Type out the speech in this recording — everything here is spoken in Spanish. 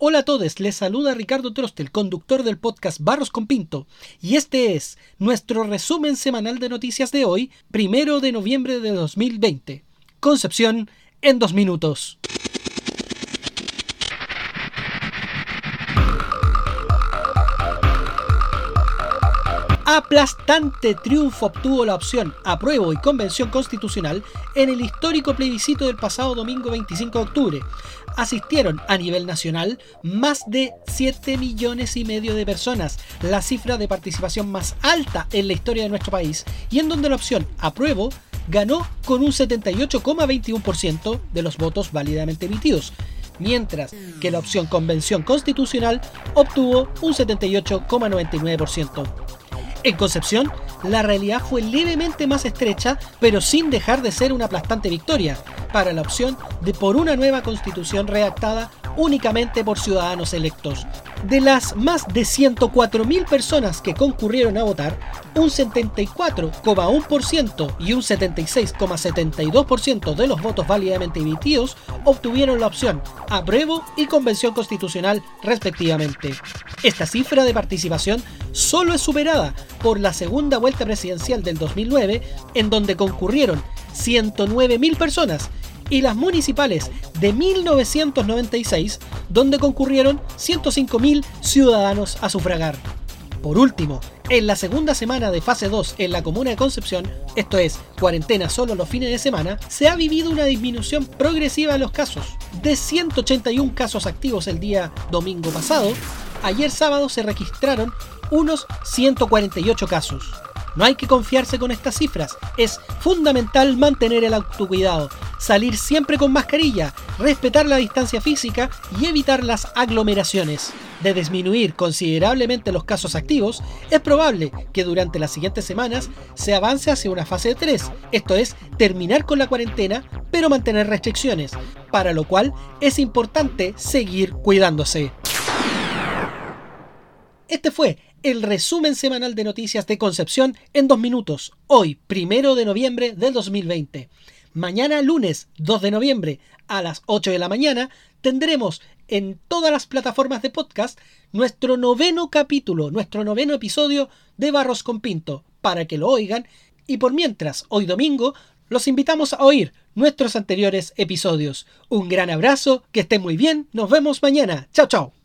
Hola a todos, les saluda Ricardo Trostel, conductor del podcast Barros con Pinto, y este es nuestro resumen semanal de noticias de hoy, primero de noviembre de 2020. Concepción en dos minutos. Aplastante triunfo obtuvo la opción apruebo y convención constitucional en el histórico plebiscito del pasado domingo 25 de octubre. Asistieron a nivel nacional más de 7 millones y medio de personas, la cifra de participación más alta en la historia de nuestro país, y en donde la opción apruebo ganó con un 78,21% de los votos válidamente emitidos, mientras que la opción convención constitucional obtuvo un 78,99%. En Concepción, la realidad fue levemente más estrecha, pero sin dejar de ser una aplastante victoria para la opción de por una nueva constitución redactada únicamente por ciudadanos electos. De las más de 104.000 personas que concurrieron a votar, un 74,1% y un 76,72% de los votos válidamente emitidos obtuvieron la opción apruebo y convención constitucional respectivamente. Esta cifra de participación solo es superada por la segunda vuelta presidencial del 2009, en donde concurrieron 109.000 personas, y las municipales de 1996, donde concurrieron 105.000 ciudadanos a sufragar. Por último, en la segunda semana de fase 2 en la comuna de Concepción, esto es, cuarentena solo los fines de semana, se ha vivido una disminución progresiva de los casos. De 181 casos activos el día domingo pasado, ayer sábado se registraron unos 148 casos. No hay que confiarse con estas cifras, es fundamental mantener el autocuidado, salir siempre con mascarilla, respetar la distancia física y evitar las aglomeraciones. De disminuir considerablemente los casos activos, es probable que durante las siguientes semanas se avance hacia una fase 3, esto es, terminar con la cuarentena, pero mantener restricciones, para lo cual es importante seguir cuidándose. Este fue el resumen semanal de noticias de Concepción en dos minutos, hoy, primero de noviembre del 2020. Mañana lunes 2 de noviembre a las 8 de la mañana tendremos en todas las plataformas de podcast nuestro noveno capítulo, nuestro noveno episodio de Barros con Pinto, para que lo oigan y por mientras, hoy domingo, los invitamos a oír nuestros anteriores episodios. Un gran abrazo, que estén muy bien, nos vemos mañana. Chao, chao.